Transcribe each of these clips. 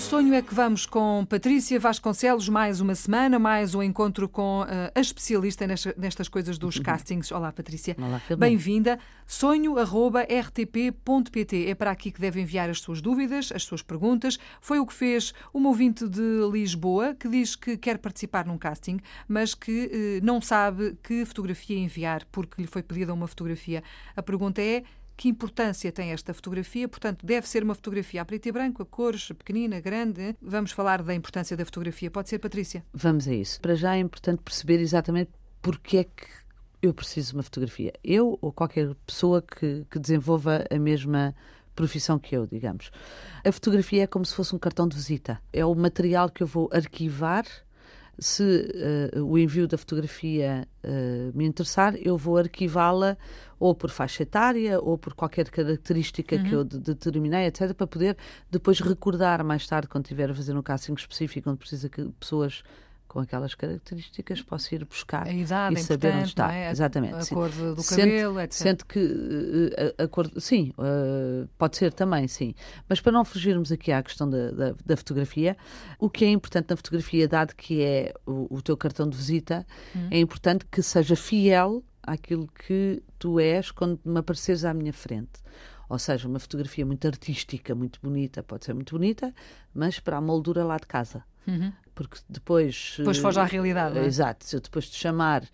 Sonho é que vamos com Patrícia Vasconcelos, mais uma semana, mais um encontro com uh, a especialista nestas, nestas coisas dos castings. Olá, Patrícia. Olá, Bem-vinda. Sonho.rtp.pt é para aqui que deve enviar as suas dúvidas, as suas perguntas. Foi o que fez uma ouvinte de Lisboa que diz que quer participar num casting, mas que uh, não sabe que fotografia enviar porque lhe foi pedida uma fotografia. A pergunta é que importância tem esta fotografia? Portanto, deve ser uma fotografia a preto e branco, a cores, pequenina, grande. Vamos falar da importância da fotografia. Pode ser, Patrícia? Vamos a isso. Para já é importante perceber exatamente porque é que eu preciso de uma fotografia. Eu ou qualquer pessoa que, que desenvolva a mesma profissão que eu, digamos. A fotografia é como se fosse um cartão de visita. É o material que eu vou arquivar se uh, o envio da fotografia uh, me interessar, eu vou arquivá-la ou por faixa etária ou por qualquer característica uhum. que eu de determinei, etc., para poder depois recordar mais tarde, quando estiver a fazer um casting específico, onde precisa que pessoas com aquelas características posso ir buscar idade e saber onde está. É? Exatamente. A, cor do cabelo, sente, etc. Sente que a, a, cor, sim, uh, pode ser também, sim. Mas para não fugirmos aqui à questão da, da, da, fotografia, o que é importante na fotografia, dado que é o, o teu cartão de visita, hum. é importante que seja fiel àquilo que tu és quando me apareceres à minha frente. Ou seja, uma fotografia muito artística, muito bonita, pode ser muito bonita, mas para a moldura lá de casa. Uhum. Porque depois. Depois foge à realidade. É? Exato. Se eu depois te chamar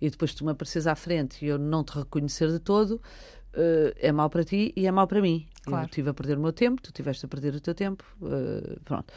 e depois tu me apareces à frente e eu não te reconhecer de todo, uh, é mau para ti e é mau para mim. Claro. Eu estive a perder o meu tempo, tu estiveste a perder o teu tempo. Uh, pronto.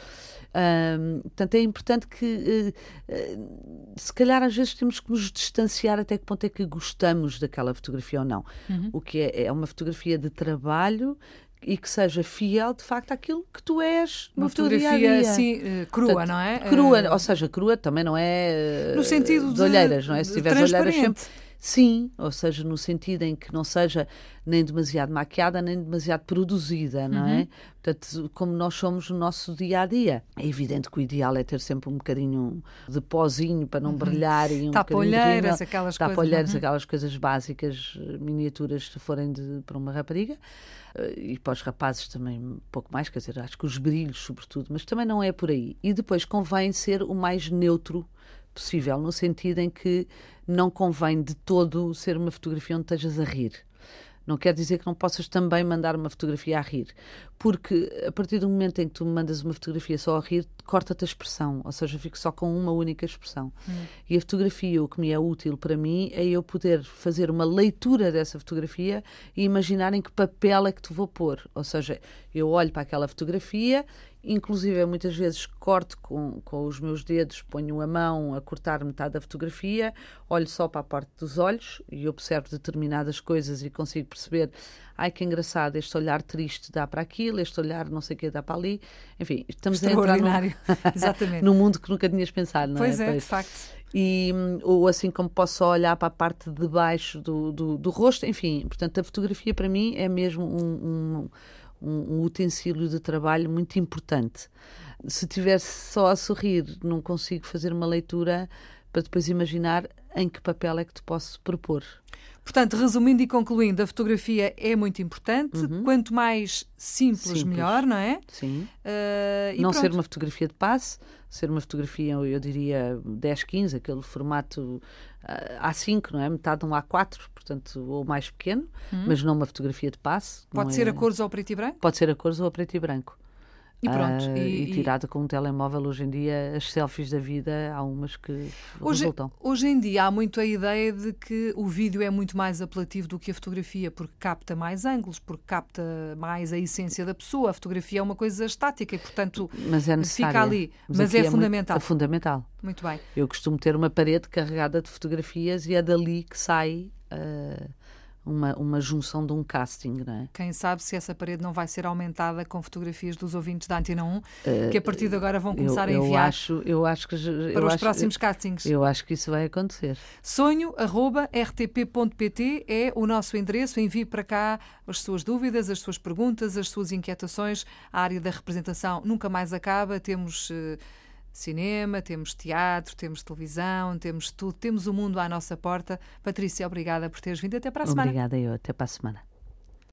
Um, portanto, é importante que, uh, se calhar, às vezes temos que nos distanciar até que ponto é que gostamos daquela fotografia ou não. Uhum. O que é, é uma fotografia de trabalho e que seja fiel de facto àquilo que tu és uma fotografia assim crua, Portanto, não é? Crua, uh... ou seja, crua também não é no sentido de, olheiras, não é? Se tiveres olheiras sempre Sim, ou seja, no sentido em que não seja nem demasiado maquiada, nem demasiado produzida, não é? uhum. é? Portanto, como nós somos no nosso dia a dia. É evidente que o ideal é ter sempre um bocadinho de pozinho para não uhum. brilhar e um Tapa-olheiras, aquelas coisas. Tapa-olheiras, uhum. aquelas coisas básicas, miniaturas, se forem de, para uma rapariga. Eh, e para os rapazes também um pouco mais, quer dizer, acho que os brilhos, sobretudo, mas também não é por aí. E depois convém ser o mais neutro possível, no sentido em que não convém de todo ser uma fotografia onde estejas a rir. Não quer dizer que não possas também mandar uma fotografia a rir, porque a partir do momento em que tu me mandas uma fotografia só a rir, corta-te a expressão, ou seja, fico só com uma única expressão. Hum. E a fotografia, o que me é útil para mim, é eu poder fazer uma leitura dessa fotografia e imaginar em que papel é que te vou pôr. Ou seja, eu olho para aquela fotografia Inclusive, muitas vezes corto com, com os meus dedos, ponho a mão a cortar metade da fotografia, olho só para a parte dos olhos e observo determinadas coisas e consigo perceber, ai que engraçado, este olhar triste dá para aquilo, este olhar não sei o que dá para ali. Enfim, estamos a entrar num, Exatamente. num mundo que nunca tinhas pensado, não pois é? Pois é, de facto. E, ou assim como posso só olhar para a parte de baixo do, do, do rosto, enfim, portanto a fotografia para mim é mesmo um, um um, um utensílio de trabalho muito importante. Se tivesse só a sorrir, não consigo fazer uma leitura para depois imaginar em que papel é que te posso propor. Portanto, resumindo e concluindo, a fotografia é muito importante. Uhum. Quanto mais simples, simples, melhor, não é? Sim. Uh, não pronto. ser uma fotografia de passe, ser uma fotografia, eu diria 10, 15, aquele formato uh, A5, não é? Metade de um A4, portanto, ou mais pequeno, uhum. mas não uma fotografia de passe. Pode ser é... a cores ou a preto e branco? Pode ser a cores ou a preto e branco. E pronto. Uh, e, e, tirada com um telemóvel, hoje em dia, as selfies da vida, há umas que hoje, resultam. Hoje em dia há muito a ideia de que o vídeo é muito mais apelativo do que a fotografia, porque capta mais ângulos, porque capta mais a essência da pessoa. A fotografia é uma coisa estática e, portanto, mas é fica ali. Mas, mas é, é, fundamental. Muito, é fundamental. Muito bem. Eu costumo ter uma parede carregada de fotografias e é dali que sai. Uh, uma, uma junção de um casting, não é? Quem sabe se essa parede não vai ser aumentada com fotografias dos ouvintes da Antena 1, uh, que a partir de agora vão começar eu, a enviar eu acho, eu acho que, para os acho, próximos castings. Eu acho que isso vai acontecer. Sonho.rtp.pt é o nosso endereço. Envie para cá as suas dúvidas, as suas perguntas, as suas inquietações. A área da representação nunca mais acaba. Temos. Uh, cinema, temos teatro, temos televisão, temos tudo, temos o mundo à nossa porta. Patrícia, obrigada por teres vindo. Até para a semana. Obrigada eu, até para a semana.